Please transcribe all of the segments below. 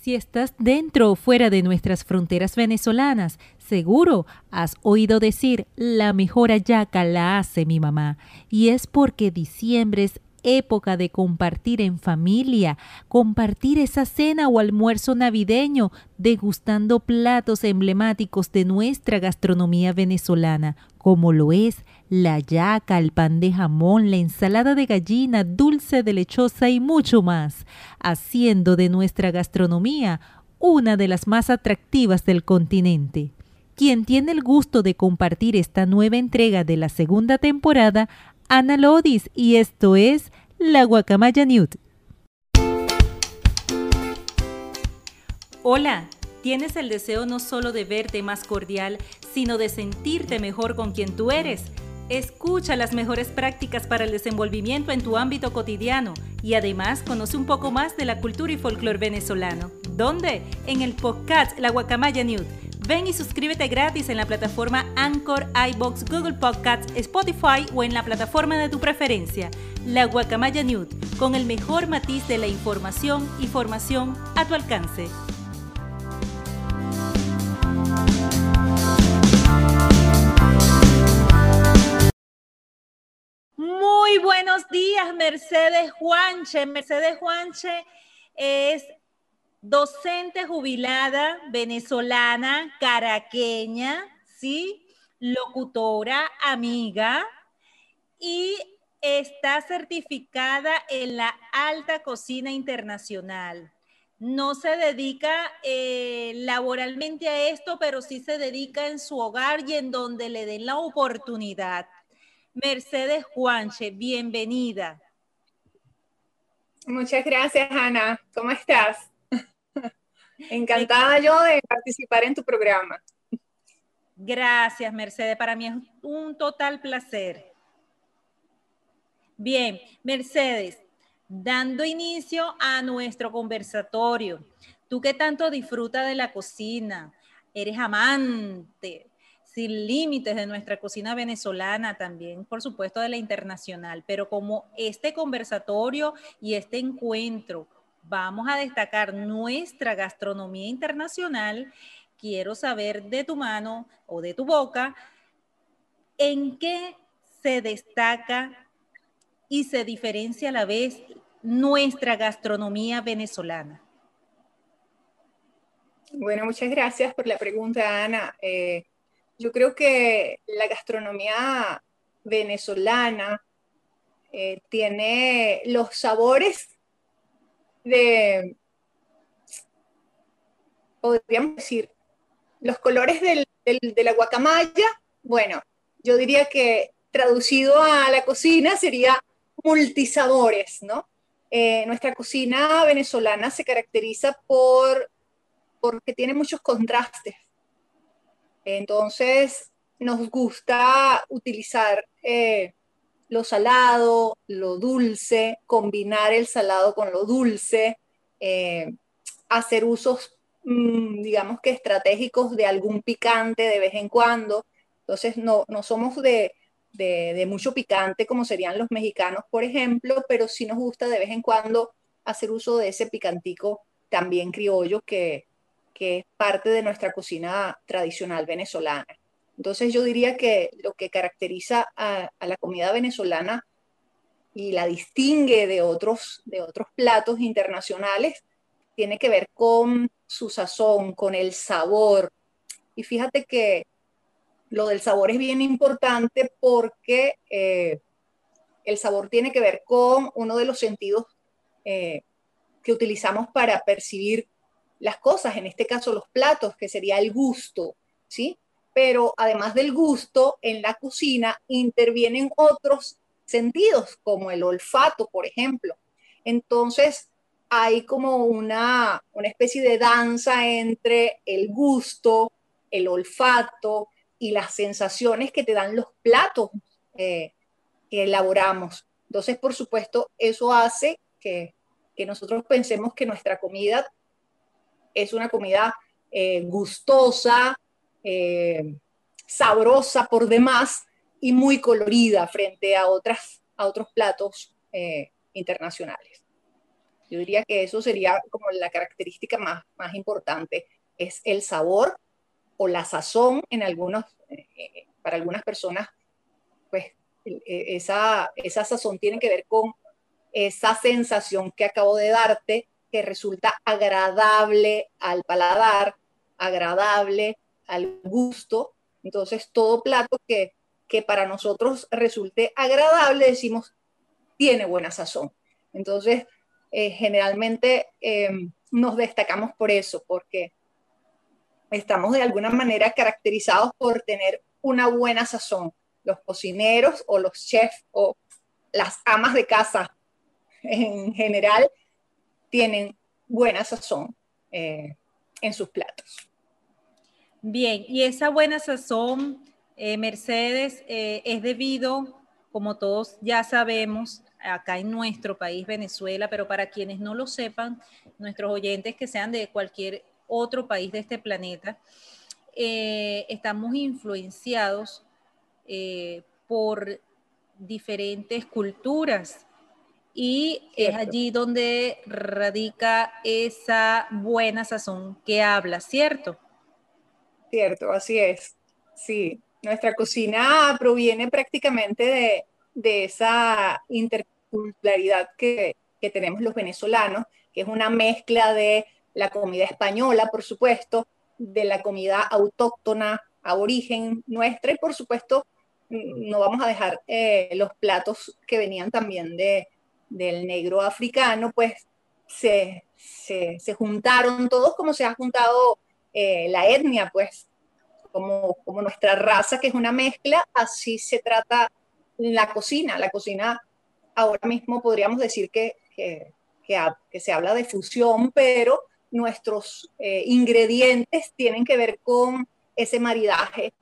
Si estás dentro o fuera de nuestras fronteras venezolanas, seguro has oído decir la mejor ayaca la hace mi mamá. Y es porque diciembre es época de compartir en familia, compartir esa cena o almuerzo navideño, degustando platos emblemáticos de nuestra gastronomía venezolana, como lo es la yaca, el pan de jamón, la ensalada de gallina, dulce de lechosa y mucho más, haciendo de nuestra gastronomía una de las más atractivas del continente. Quien tiene el gusto de compartir esta nueva entrega de la segunda temporada, Ana Lodis, y esto es La Guacamaya Newt. Hola, tienes el deseo no solo de verte más cordial, sino de sentirte mejor con quien tú eres Escucha las mejores prácticas para el desenvolvimiento en tu ámbito cotidiano y además conoce un poco más de la cultura y folclore venezolano. ¿Dónde? En el podcast La Guacamaya News. Ven y suscríbete gratis en la plataforma Anchor, iBox, Google Podcasts, Spotify o en la plataforma de tu preferencia. La Guacamaya News, con el mejor matiz de la información y formación a tu alcance. Días, Mercedes Juanche. Mercedes Juanche es docente jubilada venezolana, caraqueña, ¿sí? Locutora, amiga y está certificada en la alta cocina internacional. No se dedica eh, laboralmente a esto, pero sí se dedica en su hogar y en donde le den la oportunidad. Mercedes Juanche, bienvenida. Muchas gracias, Ana. ¿Cómo estás? Encantada yo de participar en tu programa. Gracias, Mercedes. Para mí es un total placer. Bien, Mercedes, dando inicio a nuestro conversatorio, tú que tanto disfrutas de la cocina, eres amante, sin límites de nuestra cocina venezolana, también por supuesto de la internacional, pero como este conversatorio y este encuentro vamos a destacar nuestra gastronomía internacional, quiero saber de tu mano o de tu boca en qué se destaca y se diferencia a la vez nuestra gastronomía venezolana. Bueno, muchas gracias por la pregunta, Ana. Eh, yo creo que la gastronomía venezolana eh, tiene los sabores de, podríamos decir, los colores de la guacamaya. Bueno, yo diría que traducido a la cocina sería multisabores, ¿no? Eh, nuestra cocina venezolana se caracteriza por porque tiene muchos contrastes entonces, nos gusta utilizar eh, lo salado, lo dulce, combinar el salado con lo dulce, eh, hacer usos, mm, digamos que estratégicos de algún picante de vez en cuando. Entonces, no, somos de, mucho picante como serían los mexicanos, por ejemplo, pero sí nos gusta de vez en cuando hacer uso de ese picantico también criollo que, que es parte de nuestra cocina tradicional venezolana. Entonces yo diría que lo que caracteriza a, la comida venezolana y la distingue de otros, de otros platos internacionales tiene que ver con su sazón, con el sabor. Y fíjate que lo del sabor es bien importante porque eh, el sabor tiene que ver con uno de los sentidos eh, que utilizamos para percibir las cosas, en este caso los platos, que sería el gusto, ¿sí? Pero además del gusto, en la cocina intervienen otros sentidos, como el olfato, por ejemplo. Entonces, hay como una, especie de danza entre el gusto, el olfato y las sensaciones que te dan los platos eh, que elaboramos. Entonces, por supuesto, eso hace que, que nosotros pensemos que nuestra comida es una comida eh, gustosa, eh, sabrosa por demás y muy colorida frente a, otras, a otros platos eh, internacionales. Yo diría que eso sería como la característica más, más importante, es el sabor o la sazón en algunos, para algunas personas, pues e, esa, esa sazón tiene que ver con esa sensación que acabo de darte, que resulta agradable al paladar, agradable al gusto. Entonces, todo plato que, que para nosotros resulte agradable, decimos, tiene buena sazón. Entonces, eh, generalmente em, nos destacamos por eso, porque estamos de alguna manera caracterizados por tener una buena sazón. Los cocineros o los chefs o las amas de casa en general tienen buena sazón eh, en sus platos. Bien, y esa buena sazón, eh, Mercedes, es debido, como todos ya sabemos, acá en nuestro país, Venezuela, pero para quienes no lo sepan, nuestros oyentes que sean de cualquier otro país de este planeta, eh, estamos influenciados eh, por diferentes culturas y es allí donde radica esa buena sazón que habla, ¿cierto? Cierto, así es. Sí, nuestra cocina proviene prácticamente de, de esa interculturalidad que, tenemos los venezolanos, que es una mezcla de la comida española, por supuesto, de la comida autóctona, a origen nuestra, y por supuesto no vamos a dejar eh, los platos que venían también de, del negro africano, pues se, juntaron todos como se ha juntado eh, la etnia, pues como, como nuestra raza, que es una mezcla, así se trata la cocina. La cocina ahora mismo podríamos decir que, que, se habla de fusión, pero nuestros eh, ingredientes tienen que ver con ese maridaje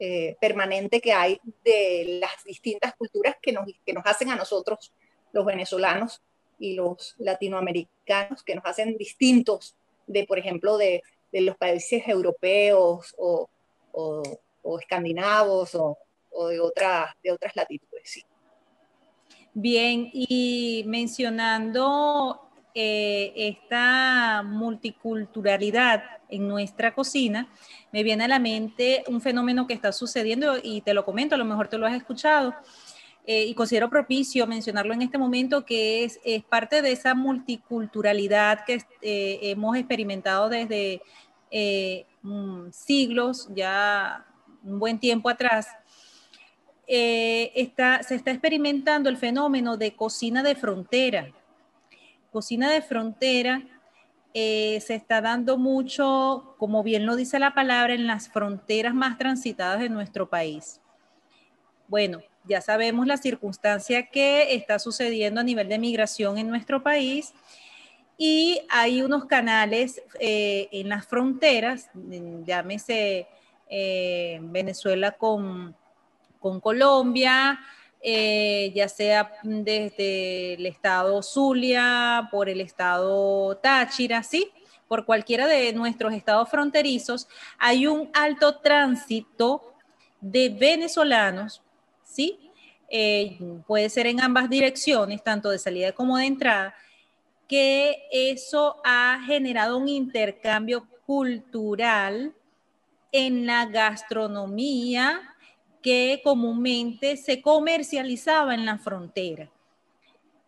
eh, permanente que hay de las distintas culturas que nos, que nos hacen a nosotros, los venezolanos y los latinoamericanos, que nos hacen distintos de, por ejemplo, de, los países europeos o, o escandinavos o, o de, otra, de otras latitudes. Bien, y mencionando eh, esta multiculturalidad en nuestra cocina, me viene a la mente un fenómeno que está sucediendo y te lo comento, a lo mejor te lo has escuchado. Eh, y considero propicio mencionarlo en este momento, que es, es parte de esa multiculturalidad que eh, hemos experimentado desde mm, siglos, ya un buen tiempo atrás, eh, está, se está experimentando el fenómeno de cocina de frontera. Cocina de frontera eh, se está dando mucho, como bien lo dice la palabra, en las fronteras más transitadas de nuestro país. Bueno, ya sabemos la circunstancia que está sucediendo a nivel de migración en nuestro país y hay unos canales eh, en las fronteras, llámese Venezuela con con Colombia, eh, ya sea desde el estado Zulia, por el estado Táchira, ¿sí? Por cualquiera de nuestros estados fronterizos, hay un alto tránsito de venezolanos, ¿sí? Eh, puede ser en ambas direcciones, tanto de salida como de entrada, que eso ha generado un intercambio cultural en la gastronomía, que comúnmente se comercializaba en la frontera.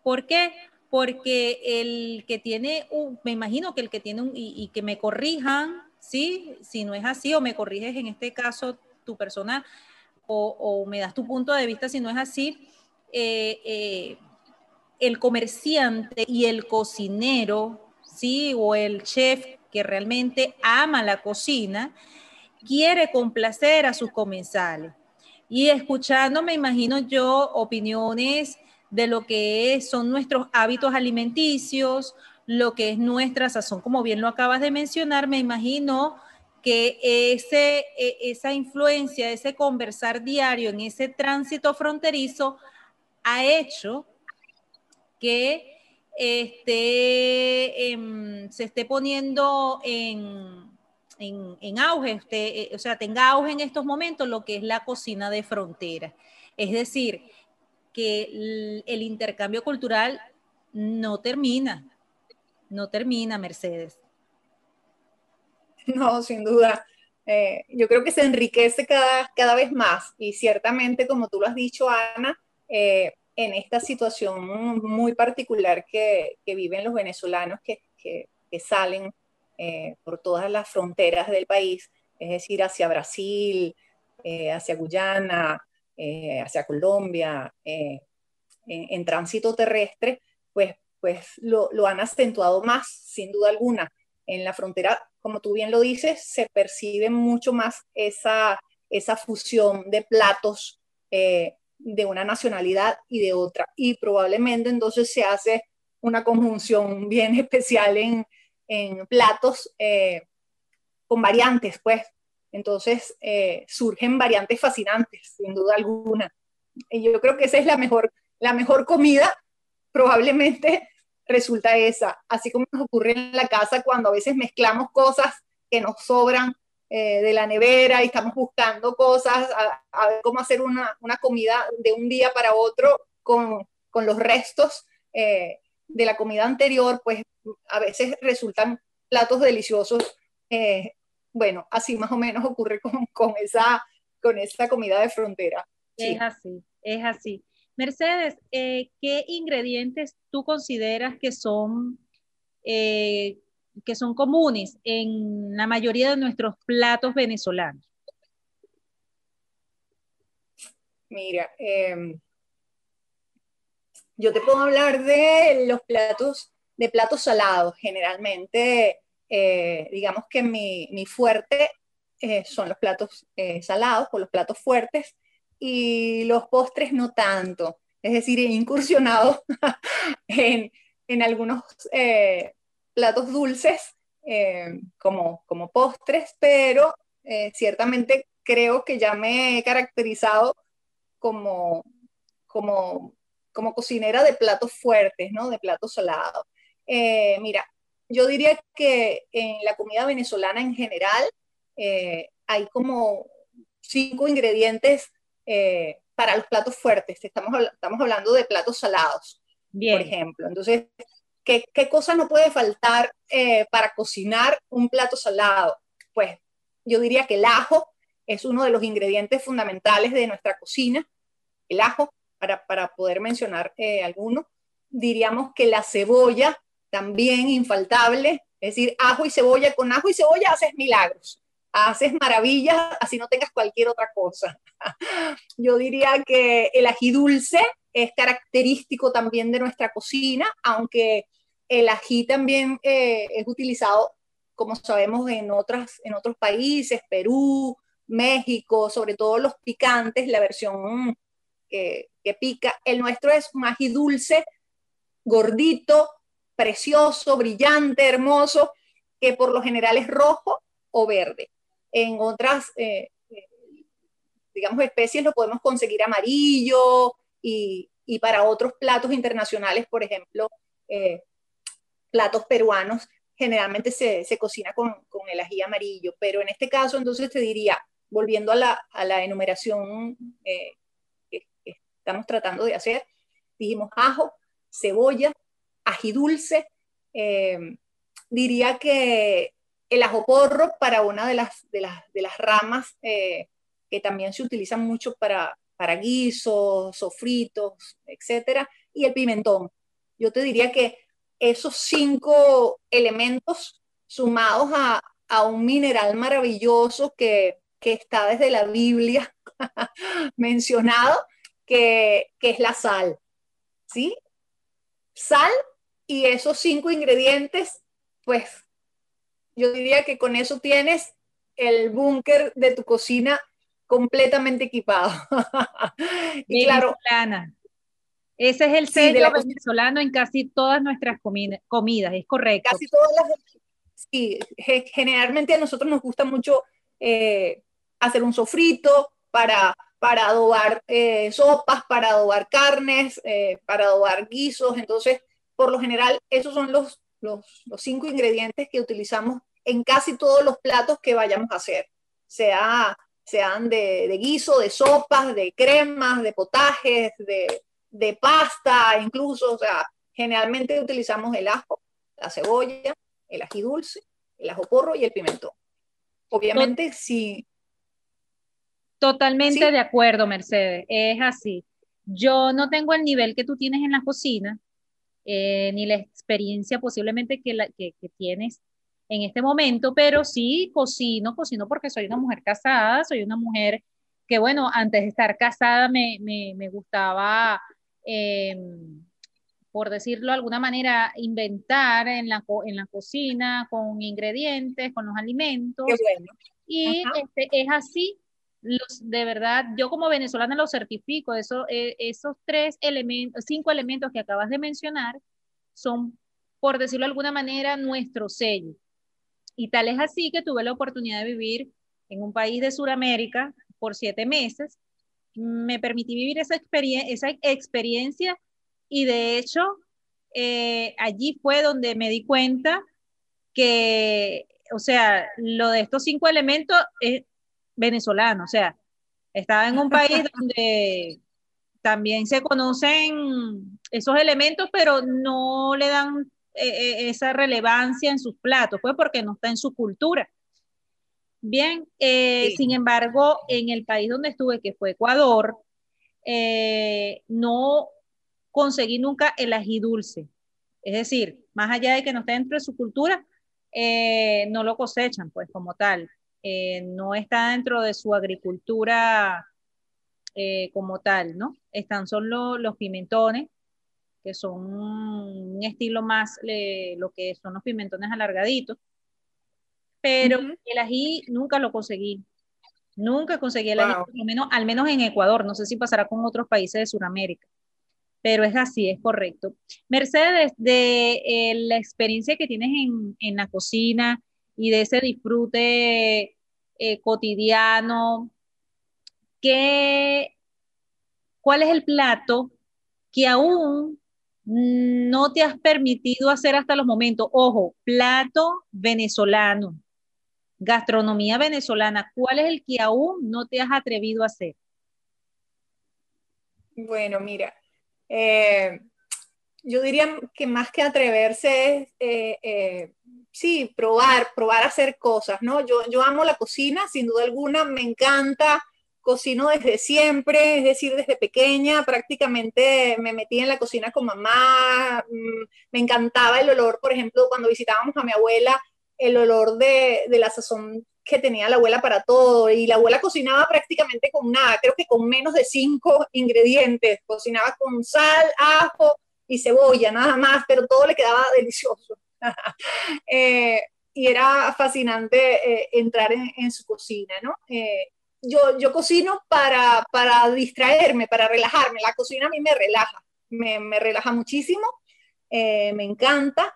¿Por qué? Porque el que tiene, un, me imagino que el que tiene un, y, que me corrijan, ¿sí? Si no es así, o me corriges en este caso tu persona, o, me das tu punto de vista si no es así, eh, eh, el comerciante y el cocinero, ¿sí? O el chef que realmente ama la cocina, quiere complacer a sus comensales y escuchando, me imagino yo, opiniones de lo que son nuestros hábitos alimenticios, lo que es nuestra sazón, como bien lo acabas de mencionar, me imagino que ese, e, esa influencia, ese conversar diario en ese tránsito fronterizo ha hecho que este, se esté poniendo en, en, auge, eh, o sea, tenga auge en estos momentos lo que es la cocina de frontera. Es decir, que el, intercambio cultural no termina. no termina, Mercedes. No, sin duda. Eh, yo creo que se enriquece cada, cada vez más y ciertamente, como tú lo has dicho, Ana, eh, en esta situación muy particular que, que viven los venezolanos que, que, salen eh, por todas las fronteras del país, es decir, hacia Brasil, hacia Guyana, hacia Colombia, en, en, tránsito terrestre, pues, pues lo, lo han acentuado más, sin duda alguna. En la frontera como tú bien lo dices, se percibe mucho más esa, esa fusión de platos eh, de una nacionalidad y de otra. Y probablemente entonces se hace una conjunción bien especial en, en platos eh, con variantes, pues. Entonces eh, surgen variantes fascinantes, sin duda alguna. Y yo creo que esa es la mejor, la mejor comida, probablemente resulta esa, así como nos ocurre en la casa cuando a veces mezclamos cosas que nos sobran eh, de la nevera y estamos buscando cosas, a, ver cómo hacer una, comida de un día para otro con, los restos eh, de la comida anterior, pues a veces resultan platos deliciosos. Eh, bueno, así más o menos ocurre con, esa, con esa comida de frontera. Es así, es así. Mercedes, eh, ¿qué ingredientes tú consideras que son, eh, que son comunes en la mayoría de nuestros platos venezolanos? Mira, em, yo te puedo hablar de los platos, de platos salados. Generalmente, eh, digamos que mi, mi fuerte son los platos salados o los platos fuertes y los postres no tanto. Es decir, he incursionado en, en, algunos eh, platos dulces eh, como, como postres, pero eh, ciertamente creo que ya me he caracterizado como, como, como cocinera de platos fuertes, ¿no? de platos salados. mira, yo diría que en la comida venezolana en general hay como cinco ingredientes eh, para los platos fuertes. Estamos, estamos hablando de platos salados, por ejemplo. Entonces, ¿qué, qué cosa no puede faltar eh, para cocinar un plato salado? Pues yo diría que el ajo es uno de los ingredientes fundamentales de nuestra cocina. El ajo, para, para poder mencionar eh, alguno. Diríamos que la cebolla, también infaltable. Es decir, ajo y cebolla, con ajo y cebolla haces milagros haces maravillas, así no tengas cualquier otra cosa. Yo diría que el ají dulce es característico también de nuestra cocina, aunque el ají también eh, es utilizado, como sabemos, en, otras, en otros países, Perú, México, sobre todo los picantes, la versión que, que pica. El nuestro es un ají dulce, gordito, precioso, brillante, hermoso, que por lo general es rojo o verde. En otras, eh, eh, digamos, especies lo podemos conseguir amarillo y, para otros platos internacionales, por ejemplo, eh, platos peruanos, generalmente se, cocina con, el ají amarillo, pero en este caso entonces te diría, volviendo a la, enumeración que, estamos tratando de hacer, dijimos ajo, cebolla, ají dulce, diría que el ajo porro para una de las, de las, ramas eh, que también se utilizan mucho para, para guisos, sofritos, etcétera, y el pimentón. Yo te diría que esos cinco elementos sumados a, un mineral maravilloso que, está desde la Biblia mencionado, que, que es la sal. ¿Sí? Sal y esos cinco ingredientes, pues yo diría que con eso tienes el búnker de tu cocina completamente equipado. y claro, ese es el sello venezolano en casi todas nuestras comidas, es correcto. Casi todas las. Sí, generalmente a nosotros nos gusta mucho eh, hacer un sofrito para, para adobar eh, sopas, para adobar carnes, eh, para adobar guisos. Entonces, por lo general, esos son los los, cinco ingredientes que utilizamos en casi todos los platos que vayamos a hacer, sea, sean de, guiso, de sopas, de cremas, de potajes, de, pasta, incluso, o sea, generalmente utilizamos el ajo, la cebolla, el ají dulce, el ajo porro y el pimentón. Obviamente, sí. Totalmente de acuerdo, Mercedes. Es así. Yo no tengo el nivel que tú tienes en la cocina, eh, ni la experiencia posiblemente que, la, que, tienes en este momento, pero sí cocino, cocino porque soy una mujer casada, soy una mujer que, bueno, antes de estar casada me, me, me gustaba, eh, por decirlo de alguna manera, inventar en la, en la cocina con ingredientes, con los alimentos. Y este, es así los, de verdad, yo como venezolana lo certifico, eso, eh, esos tres elementos, cinco elementos que acabas de mencionar son, por decirlo de alguna manera, nuestro sello. Y tal es así que tuve la oportunidad de vivir en un país de Sudamérica por siete meses. Me permití vivir esa, esa experiencia y de hecho eh, allí fue donde me di cuenta que, o sea, lo de estos cinco elementos es, venezolano, o sea, estaba en un país donde también se conocen esos elementos, pero no le dan eh, eh, esa relevancia en sus platos, pues porque no está en su cultura. Bien, eh, sin embargo, en el país donde estuve, que fue Ecuador, no conseguí nunca el ají dulce. Es decir, más allá de que no esté dentro de su cultura, no lo cosechan, pues como tal. Eh, no está dentro de su agricultura eh, como tal, ¿no? Están solo los pimentones, que son un estilo más lo que son los pimentones alargaditos, pero el ají nunca lo conseguí. Nunca conseguí el ají, al menos, al menos en Ecuador. No sé si pasará con otros países de Sudamérica, pero es así, es correcto. Mercedes, de eh, la experiencia que tienes en, en la cocina, y de ese disfrute eh, cotidiano. ¿Qué, ¿Cuál es el plato que aún no te has permitido hacer hasta los momentos? Ojo, plato venezolano, gastronomía venezolana. ¿Cuál es el que aún no te has atrevido a hacer? Bueno, mira, eh, yo diría que más que atreverse es eh, sí, probar, probar a hacer cosas, ¿no? Yo, yo amo la cocina, sin duda alguna, me encanta, cocino desde siempre, es decir, desde pequeña, prácticamente me metí en la cocina con mamá, mm, me encantaba el olor, por ejemplo, cuando visitábamos a mi abuela, el olor de, de la sazón que tenía la abuela para todo, y la abuela cocinaba prácticamente con nada, creo que con menos de cinco ingredientes, cocinaba con sal, ajo y cebolla, nada más, pero todo le quedaba delicioso. Eh, y era fascinante eh, entrar en, su cocina, ¿no? Eh, yo, yo cocino para, para, distraerme, para relajarme. La cocina a mí me relaja, me, me relaja muchísimo, me encanta.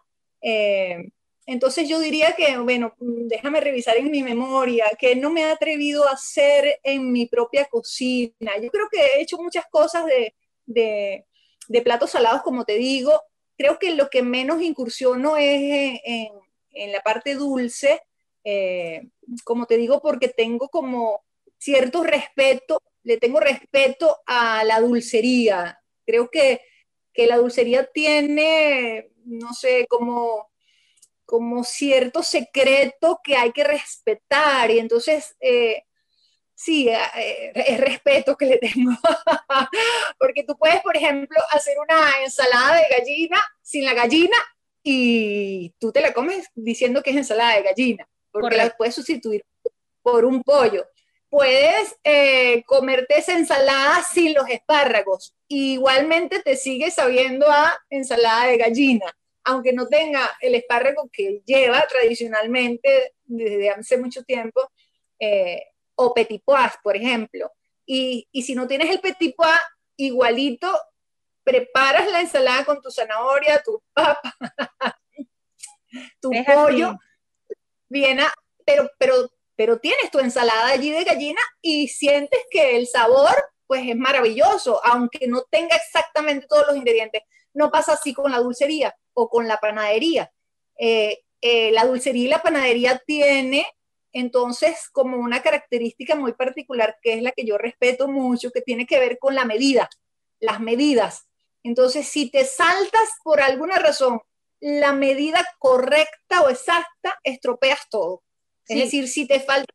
entonces yo diría que, bueno, déjame revisar en mi memoria, que no me he atrevido a hacer en mi propia cocina. Yo creo que he hecho muchas cosas de, de, de platos salados, como te digo, creo que lo que menos incursiono es en, la parte dulce, eh, como te digo, porque tengo como cierto respeto, le tengo respeto a la dulcería. Creo que, la dulcería tiene, no sé, como, como cierto secreto que hay que respetar y entonces... Eh, sí, eh, es respeto que le tengo. Porque tú puedes, por ejemplo, hacer una ensalada de gallina sin la gallina y tú te la comes diciendo que es ensalada de gallina, porque la puedes sustituir por un pollo. Puedes eh, comerte esa ensalada sin los espárragos. igualmente te sigue sabiendo a ensalada de gallina, aunque no tenga el espárrago que lleva tradicionalmente desde hace mucho tiempo. Eh, o petit pois, por ejemplo. Y, y, si no tienes el petit pois, igualito, preparas la ensalada con tu zanahoria, tu papa, tu pollo, viene, pero, pero, pero tienes tu ensalada allí de gallina y sientes que el sabor pues es maravilloso, aunque no tenga exactamente todos los ingredientes. No pasa así con la dulcería o con la panadería. Eh, eh, la dulcería y la panadería tiene entonces, como una característica muy particular, que es la que yo respeto mucho, que tiene que ver con la medida, las medidas. Entonces, si te saltas por alguna razón la medida correcta o exacta, estropeas todo. Es decir, si te falta,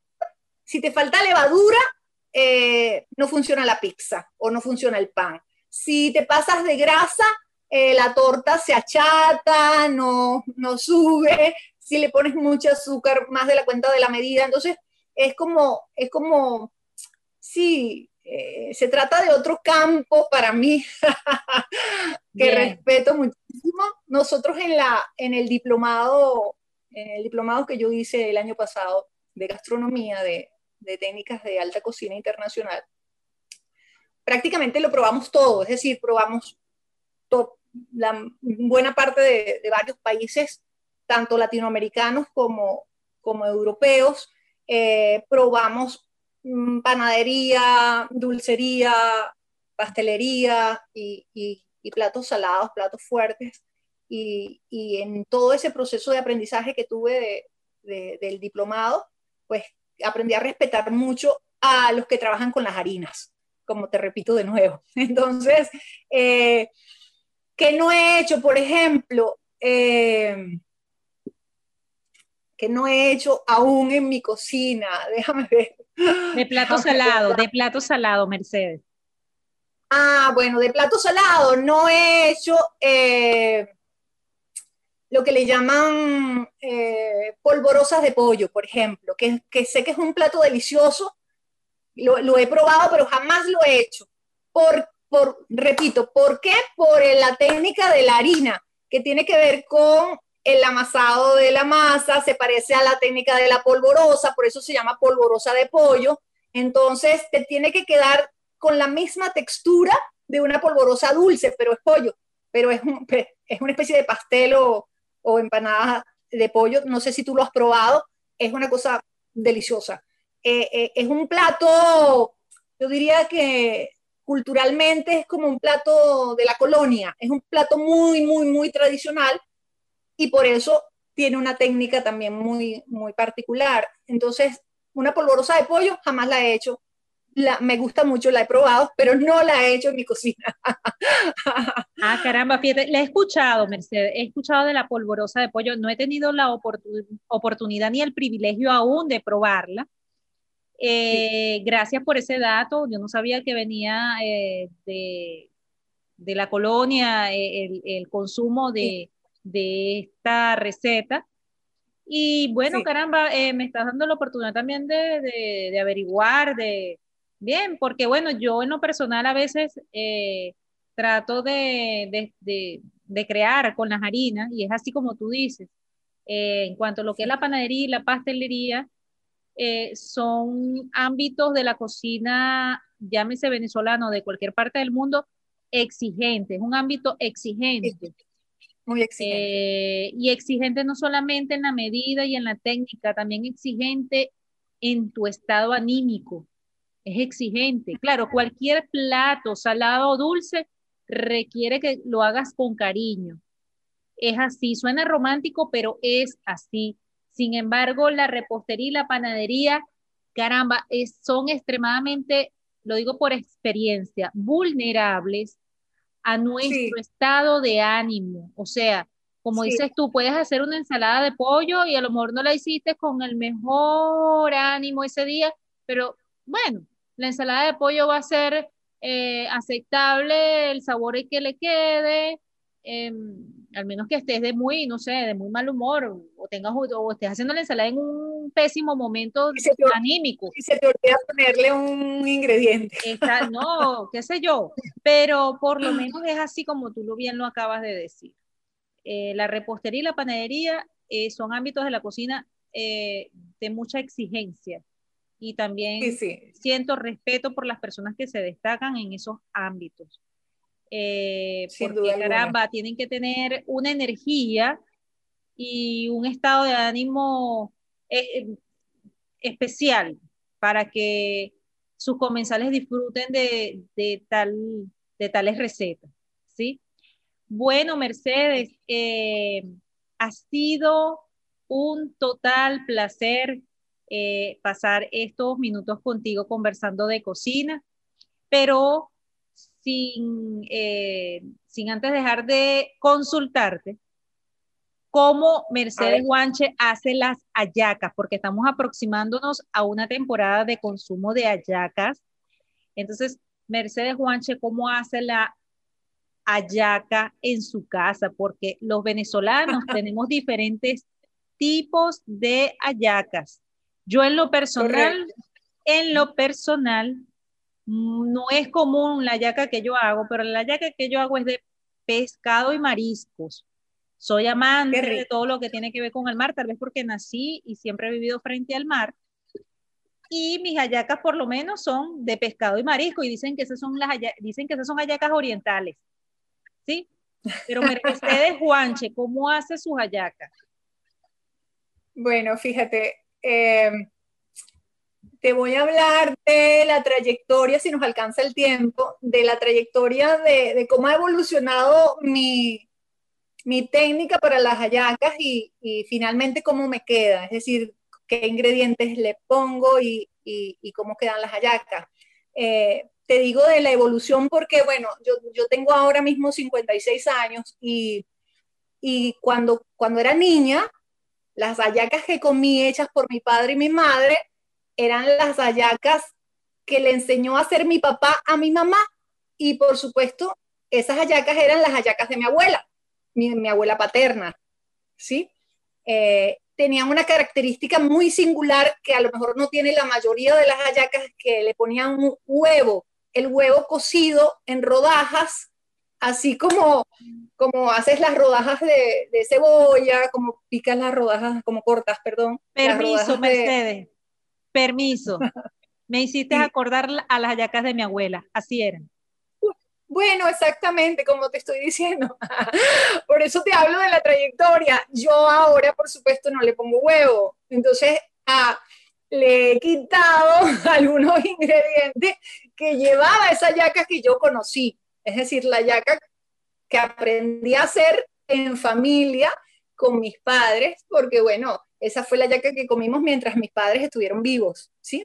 si te falta levadura, eh, no funciona la pizza o no funciona el pan. Si te pasas de grasa, eh, la torta se achata, no, no sube. Si le pones mucho azúcar, más de la cuenta de la medida. Entonces, es como, es como, sí, eh, se trata de otro campo para mí que respeto muchísimo. Nosotros en, la, en el diplomado, en el diplomado que yo hice el año pasado de gastronomía, de, de técnicas de alta cocina internacional, prácticamente lo probamos todo, es decir, probamos la buena parte de, varios países, tanto latinoamericanos como, como europeos, eh, probamos mm, panadería, dulcería, pastelería y, platos salados, platos fuertes. Y, en todo ese proceso de aprendizaje que tuve del diplomado, pues aprendí a respetar mucho a los que trabajan con las harinas, como te repito de nuevo. Entonces, eh, ¿qué no he hecho? Por ejemplo, eh, que no he hecho aún en mi cocina. Déjame ver. De plato salado, de plato salado, Mercedes. Ah, bueno, de plato salado no he hecho eh, lo que le llaman eh, polvorosas de pollo, por ejemplo, que, sé que es un plato delicioso, lo, he probado, pero jamás lo he hecho. Por, por, repito, ¿por qué? Por la técnica de la harina, que tiene que ver con el amasado de la masa, se parece a la técnica de la polvorosa, por eso se llama polvorosa de pollo. Entonces, te tiene que quedar con la misma textura de una polvorosa dulce, pero es pollo, pero es, es una especie de pastel o, o empanadas de pollo, no sé si tú lo has probado, es una cosa deliciosa. Eh, eh, es un plato, yo diría que culturalmente es como un plato de la colonia, es un plato muy, muy, muy tradicional y por eso tiene una técnica también muy, muy particular. Entonces, una polvorosa de pollo jamás la he hecho, me gusta mucho, la he probado, pero no la he hecho en mi cocina. ah, caramba, fíjate, la he escuchado, Mercedes, he escuchado de la polvorosa de pollo, no he tenido la oportunidad ni el privilegio aún de probarla. Eh, gracias por ese dato, yo no sabía que venía eh, de, de, la colonia eh, el, consumo de, de, esta receta. Y bueno, caramba, me estás dando la oportunidad también de, de averiguar, de, Bien, porque bueno, yo en lo personal a veces eh, trato de, crear con las harinas y es así como tú dices. Eh, en cuanto a lo que es la panadería y la pastelería, eh, son ámbitos de la cocina, llámese venezolano, de cualquier parte del mundo, exigente, es un ámbito exigente. Muy exigente. y exigente no solamente en la medida y en la técnica, también exigente en tu estado anímico es exigente. Claro, cualquier plato, salado o dulce, requiere que lo hagas con cariño. Es así, suena romántico, pero es así. Sin embargo, la repostería y la panadería, caramba, son extremadamente, lo digo por experiencia, vulnerables a nuestro estado de ánimo. O sea, como dices tú, puedes hacer una ensalada de pollo y a lo mejor no la hiciste con el mejor ánimo ese día, pero bueno, la ensalada de pollo va a ser eh, aceptable, el sabor que le quede, em, al menos que estés de muy, no sé, de muy mal humor o tengas o estés haciendo la ensalada en un pésimo momento anímico. Y se te olvida ponerle un ingrediente. no, qué sé yo, pero por lo menos es así como tú lo bien lo acabas de decir. Eh, la repostería y la panadería eh, son ámbitos de la cocina de mucha exigencia y también siento respeto por las personas que se destacan en esos ámbitos. Eh, porque caramba, tienen que tener una energía y un estado de ánimo eh, eh, especial para que sus comensales disfruten de, de, tal, de tales recetas. ¿sí? Bueno, Mercedes, ha sido un total placer eh, pasar estos minutos contigo conversando de cocina, pero sin, eh, sin antes dejar de consultarte cómo Mercedes Guanche hace las hallacas, porque estamos aproximándonos a una temporada de consumo de hallacas. Entonces, Mercedes Guanche, ¿cómo hace la hallaca en su casa? Porque los venezolanos tenemos diferentes tipos de hallacas. Yo en lo personal, en lo personal, no es común la hallaca que yo hago, pero la hallaca que yo hago es de pescado y mariscos. Soy amante de todo lo que tiene que ver con el mar, tal vez porque nací y siempre he vivido frente al mar. Y mis hallacas por lo menos son de pescado y marisco y dicen que esas son las dicen que esas son hallacas orientales. ¿Sí? Pero Mercedes Juanche, ¿cómo hace sus hallacas? Bueno, fíjate, em, te voy a hablar de la trayectoria, si nos alcanza el tiempo, de la trayectoria de, cómo ha evolucionado mi, mi técnica para las hallacas y, finalmente cómo me queda, es decir, qué ingredientes le pongo y, cómo quedan las hallacas. Eh, te digo de la evolución porque, bueno, yo, tengo ahora mismo 56 años y, cuando, cuando era niña, las hallacas que comí hechas por mi padre y mi madre eran las hallacas que le enseñó a hacer mi papá a mi mamá y por supuesto esas hallacas eran las hallacas de mi abuela mi, abuela paterna, ¿sí? Eh, tenían una característica muy singular que a lo mejor no tiene la mayoría de las hallacas que le ponían un huevo, el huevo cocido en rodajas, así como, como haces las rodajas de, cebolla, como picas las rodajas, como cortas, perdón. Permiso, Mercedes, permiso. Me hiciste acordar a las hallacas de mi abuela, así eran. Bueno, exactamente, como te estoy diciendo. por eso te hablo de la trayectoria. Yo ahora, por supuesto, no le pongo huevo. Entonces, ah, le he quitado algunos ingredientes que llevaba esa yaca que yo conocí. Es decir, la yaca que aprendí a hacer en familia con mis padres, porque bueno, esa fue la yaca que comimos mientras mis padres estuvieron vivos, ¿sí?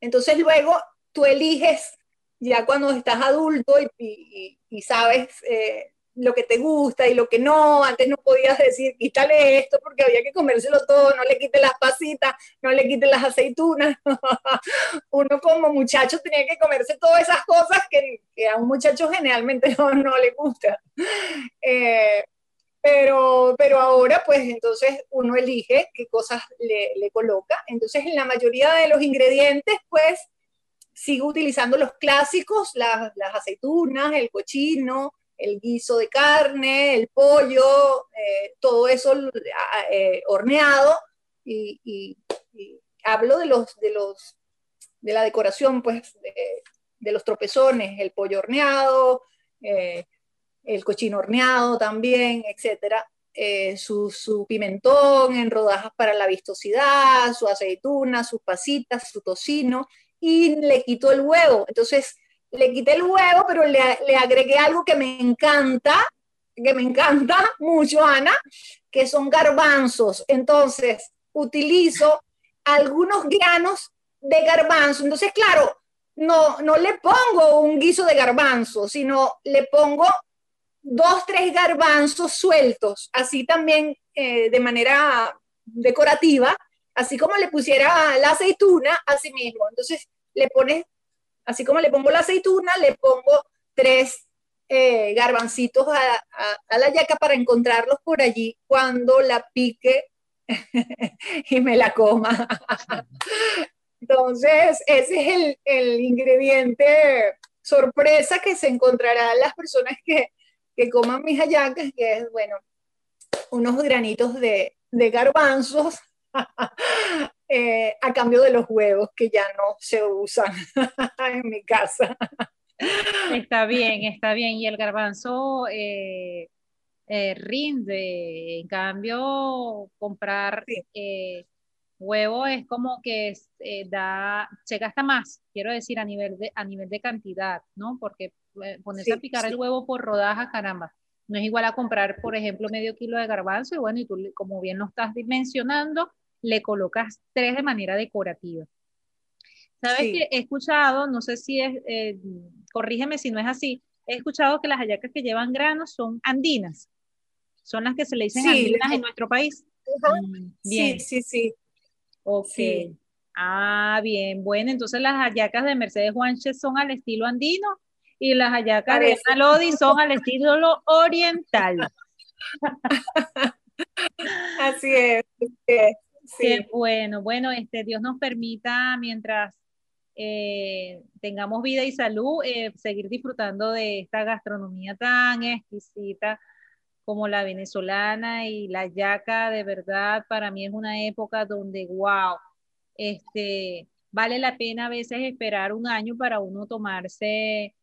Entonces luego tú eliges ya cuando estás adulto y, sabes eh, lo que te gusta y lo que no, antes no podías decir, quítale esto porque había que comérselo todo, no le quite las pasitas, no le quite las aceitunas. Uno como muchacho tenía que comerse todas esas cosas que, a un muchacho generalmente no, no le gusta. Eh, pero, pero ahora pues entonces uno elige qué cosas le, le coloca. Entonces en la mayoría de los ingredientes pues sigo utilizando los clásicos, las, aceitunas, el cochino, el guiso de carne, el pollo, eh, todo eso eh, horneado y, hablo de los, de los, de la decoración, pues, de, los tropezones, el pollo horneado, eh, el cochino horneado también, etcétera. su, su, pimentón en rodajas para la vistosidad, su aceituna, sus pasitas, su tocino y le quito el huevo. Entonces, le quité el huevo, pero le, le agregué algo que me encanta, que me encanta mucho, Ana, que son garbanzos. Entonces, utilizo algunos granos de garbanzo. Entonces, claro, no, no le pongo un guiso de garbanzo, sino le pongo dos, tres garbanzos sueltos, así también eh, de manera decorativa, así como le pusiera la aceituna, así mismo. Entonces le pones, así como le pongo la aceituna, le pongo tres eh, garbancitos a, la yaca para encontrarlos por allí cuando la pique y me la coma. Entonces, ese es el, el, ingrediente sorpresa que se encontrarán las personas que, que coman mis hallacas, que es, bueno, unos granitos de, de garbanzos Eh, a cambio de los huevos que ya no se usan en mi casa. Está bien, está bien. Y el garbanzo eh, eh, rinde. En cambio, comprar huevo es como que da, se gasta más, quiero decir, a nivel de, a nivel de cantidad, ¿no? Porque ponerse a picar el huevo por rodajas, caramba, no es igual a comprar, por ejemplo, medio kilo de garbanzo y bueno, y tú, como bien lo estás mencionando, le colocas tres de manera decorativa. ¿Sabes que he escuchado, no sé si es, eh, corrígeme si no es así, he escuchado que las hallacas que llevan granos son andinas. Son las que se le dicen andinas en nuestro país. Mm, sí, sí, sí. Ok. Ah, bien. Bueno, entonces las hallacas de Mercedes Juanches son al estilo andino y las hallacas de Lodi son al estilo oriental. Así es. Qué bueno. Bueno, este, Dios nos permita, mientras eh, tengamos vida y salud, eh, seguir disfrutando de esta gastronomía tan exquisita como la venezolana y la yaca, de verdad, para mí es una época donde, wow, este, vale la pena a veces esperar un año para uno tomarse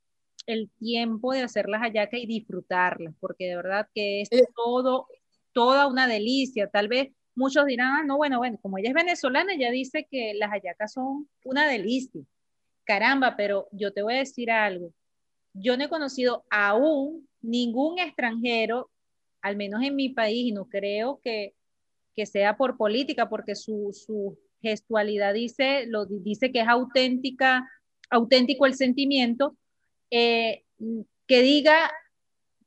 el tiempo de hacer las hallacas y disfrutarlas, porque de verdad que es eh. todo, toda una delicia. Tal vez muchos dirán, ah, no, bueno, bueno, como ella es venezolana, ella dice que las hallacas son una delicia. Caramba, pero yo te voy a decir algo. Yo no he conocido aún ningún extranjero, al menos en mi país, y no creo que, sea por política, porque su, gestualidad dice, lo, dice que es auténtica, auténtico el sentimiento, eh, que diga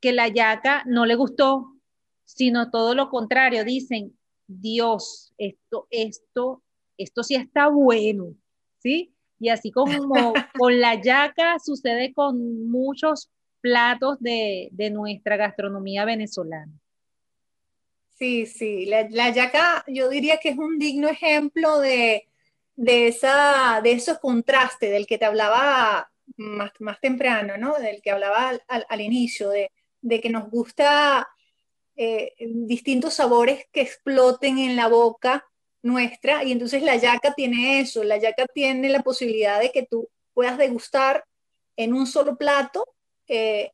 que la yaca no le gustó, sino todo lo contrario, dicen, Dios, esto, esto, esto sí está bueno, ¿sí? Y así como con la yaca sucede con muchos platos de, nuestra gastronomía venezolana. Sí, sí, la, la, yaca yo diría que es un digno ejemplo de, esa, de esos contrastes del que te hablaba más, más temprano, ¿no? Del que hablaba al, inicio, de, que nos gusta eh, distintos sabores que exploten en la boca nuestra y entonces la yaca tiene eso, la yaca tiene la posibilidad de que tú puedas degustar en un solo plato eh,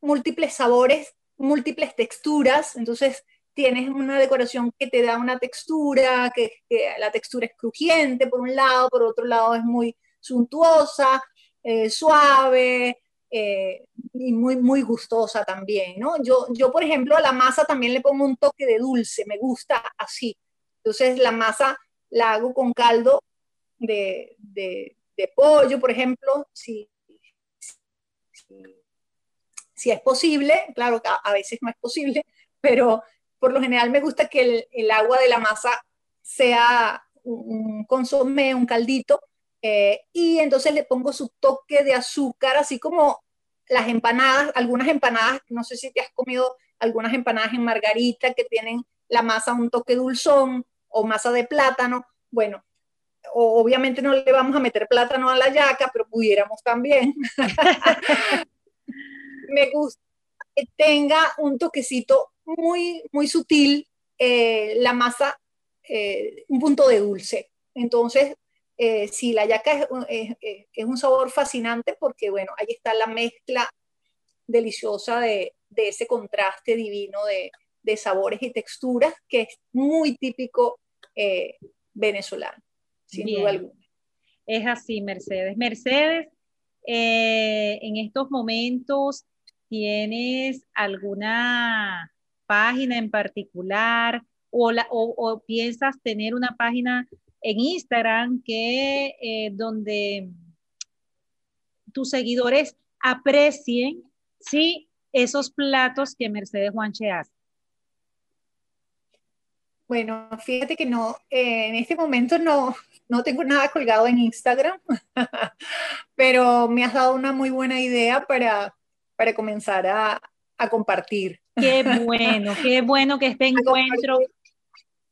múltiples sabores, múltiples texturas, entonces tienes una decoración que te da una textura, que, la textura es crujiente por un lado, por otro lado es muy suntuosa, eh, suave, eh, y muy, muy gustosa también, ¿no? Yo, yo, por ejemplo, a la masa también le pongo un toque de dulce, me gusta así. Entonces, la masa la hago con caldo de, de, pollo, por ejemplo, si, si, es posible, claro que a, veces no es posible, pero por lo general me gusta que el, agua de la masa sea un consomé, un caldito, eh, y entonces le pongo su toque de azúcar, así como las empanadas, algunas empanadas, no sé si te has comido algunas empanadas en margarita que tienen la masa un toque dulzón o masa de plátano. Bueno, obviamente no le vamos a meter plátano a la yaca, pero pudiéramos también. Me gusta que tenga un toquecito muy, muy sutil eh, la masa, eh, un punto de dulce. Entonces, eh, sí, la yaca es, un sabor fascinante porque, bueno, ahí está la mezcla deliciosa de, ese contraste divino de, sabores y texturas que es muy típico eh, venezolano, sin duda alguna. Es así, Mercedes. Mercedes, eh, en estos momentos, ¿tienes alguna página en particular o, o piensas tener una página en Instagram que eh, donde tus seguidores aprecien ¿sí? esos platos que Mercedes Juanche hace. Bueno, fíjate que no, eh, en este momento no, no tengo nada colgado en Instagram, pero me has dado una muy buena idea para, para comenzar a, a compartir. Qué bueno, qué bueno que este encuentro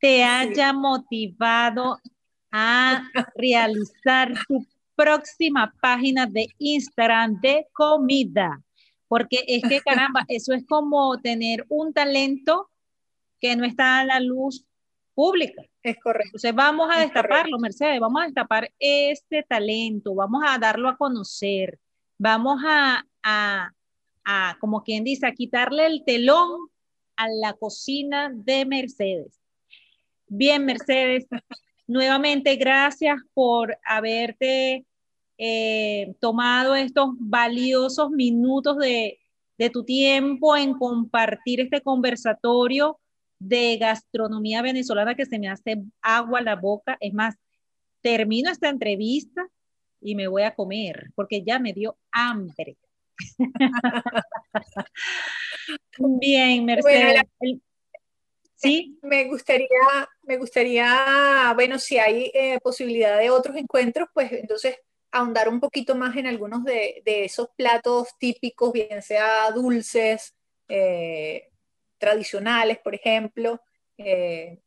te haya motivado a realizar tu próxima página de Instagram de comida. Porque es que, caramba, eso es como tener un talento que no está a la luz pública. Es correcto. Entonces vamos a destaparlo, Mercedes, vamos a destapar este talento, vamos a darlo a conocer, vamos a, a, a, como quien dice, a quitarle el telón a la cocina de Mercedes. Bien, Mercedes, Nuevamente, gracias por haberte eh, tomado estos valiosos minutos de, tu tiempo en compartir este conversatorio de gastronomía venezolana que se me hace agua a la boca. Es más, termino esta entrevista y me voy a comer porque ya me dio hambre. Bien, Mercedes. Sí. Me gustaría, me gustaría, bueno, si hay eh, posibilidad de otros encuentros, pues entonces ahondar un poquito más en algunos de, esos platos típicos, bien sea dulces, eh, tradicionales, por ejemplo, eh,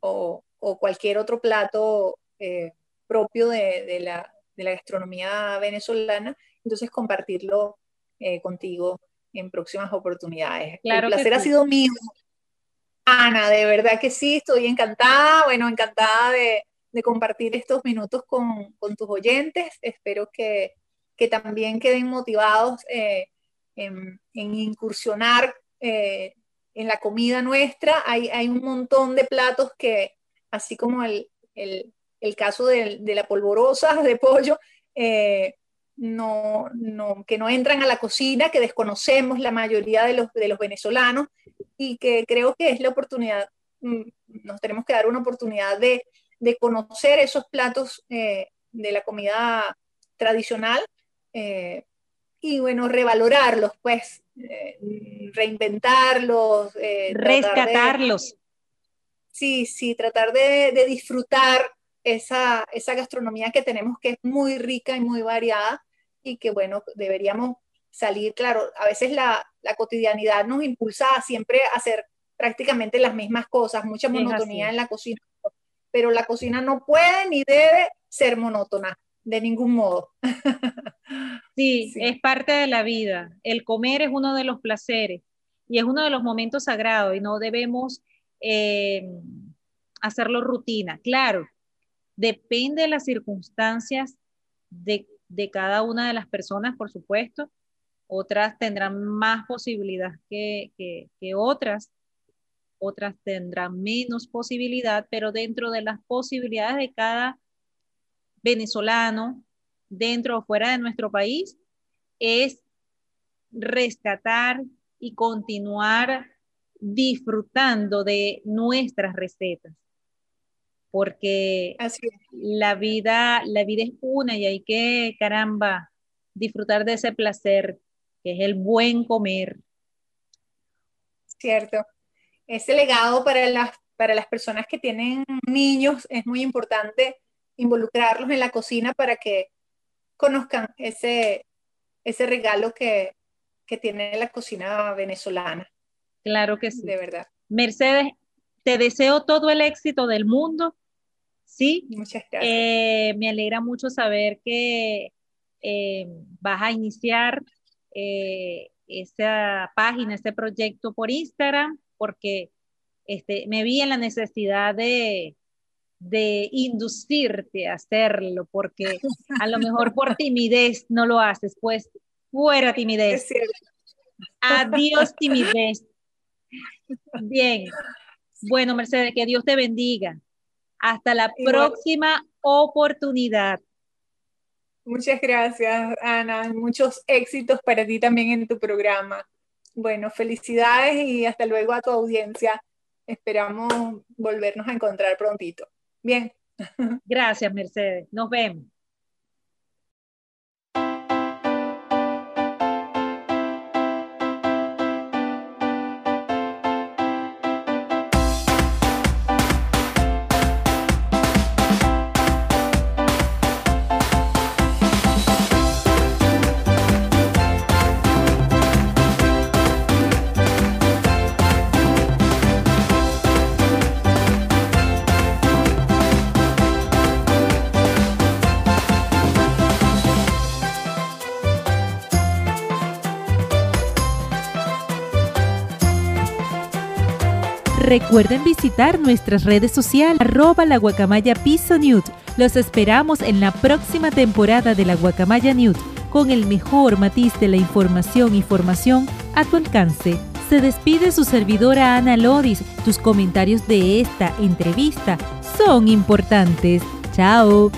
o, cualquier otro plato propio de, la, gastronomía venezolana, entonces compartirlo contigo en próximas oportunidades. El placer ha sido mío. Ana, de verdad que sí, estoy encantada, bueno, encantada de, compartir estos minutos con, tus oyentes. Espero que, también queden motivados eh, en, incursionar eh, en la comida nuestra. Hay, un montón de platos que, así como el, caso de, la polvorosa de pollo, eh, no, no, que no entran a la cocina, que desconocemos la mayoría de los, de los venezolanos y que creo que es la oportunidad, mm, nos tenemos que dar una oportunidad de, de conocer esos platos eh, de la comida tradicional eh, y bueno, revalorarlos, pues, eh, reinventarlos. Rescatarlos. sí, sí, tratar de, de disfrutar esa, esa gastronomía que tenemos que es muy rica y muy variada y que bueno, deberíamos salir, claro, a veces la, cotidianidad nos impulsa a siempre hacer prácticamente las mismas cosas, mucha monotonía en la cocina, pero la cocina no puede ni debe ser monótona de ningún modo. Sí, es parte de la vida. El comer es uno de los placeres y es uno de los momentos sagrados y no debemos eh, hacerlo rutina. Claro, depende de las circunstancias de de cada una de las personas, por supuesto. Otras tendrán más posibilidad que, otras, otras tendrán menos posibilidad, pero dentro de las posibilidades de cada venezolano, dentro o fuera de nuestro país, es rescatar y continuar disfrutando de nuestras recetas. Porque la vida, la vida es una y hay que, caramba, disfrutar de ese placer que es el buen comer. Cierto. Ese legado para las, para las personas que tienen niños es muy importante involucrarlos en la cocina para que conozcan ese, ese regalo que, que tiene la cocina venezolana. Claro que sí. De verdad. Mercedes, te deseo todo el éxito del mundo ¿sí? Muchas gracias. Eh, me alegra mucho saber que eh, vas a iniciar eh, esa página, este proyecto por Instagram, porque este, me vi en la necesidad de, de inducirte a hacerlo, porque a lo mejor por timidez no lo haces, pues fuera timidez. Adiós timidez. Bien. Bueno, Mercedes, que Dios te bendiga. Hasta la próxima oportunidad. Muchas gracias, Ana. Muchos éxitos para ti también en tu programa. Bueno, felicidades y hasta luego a tu audiencia. Esperamos volvernos a encontrar prontito. Bien. Gracias, Mercedes. Nos vemos. Recuerden visitar nuestras redes sociales, arroba la guacamaya piso Los esperamos en la próxima temporada de la guacamaya Newt con el mejor matiz de la información y formación a tu alcance. Se despide su servidora Ana Lodis. Tus comentarios de esta entrevista son importantes. Chao.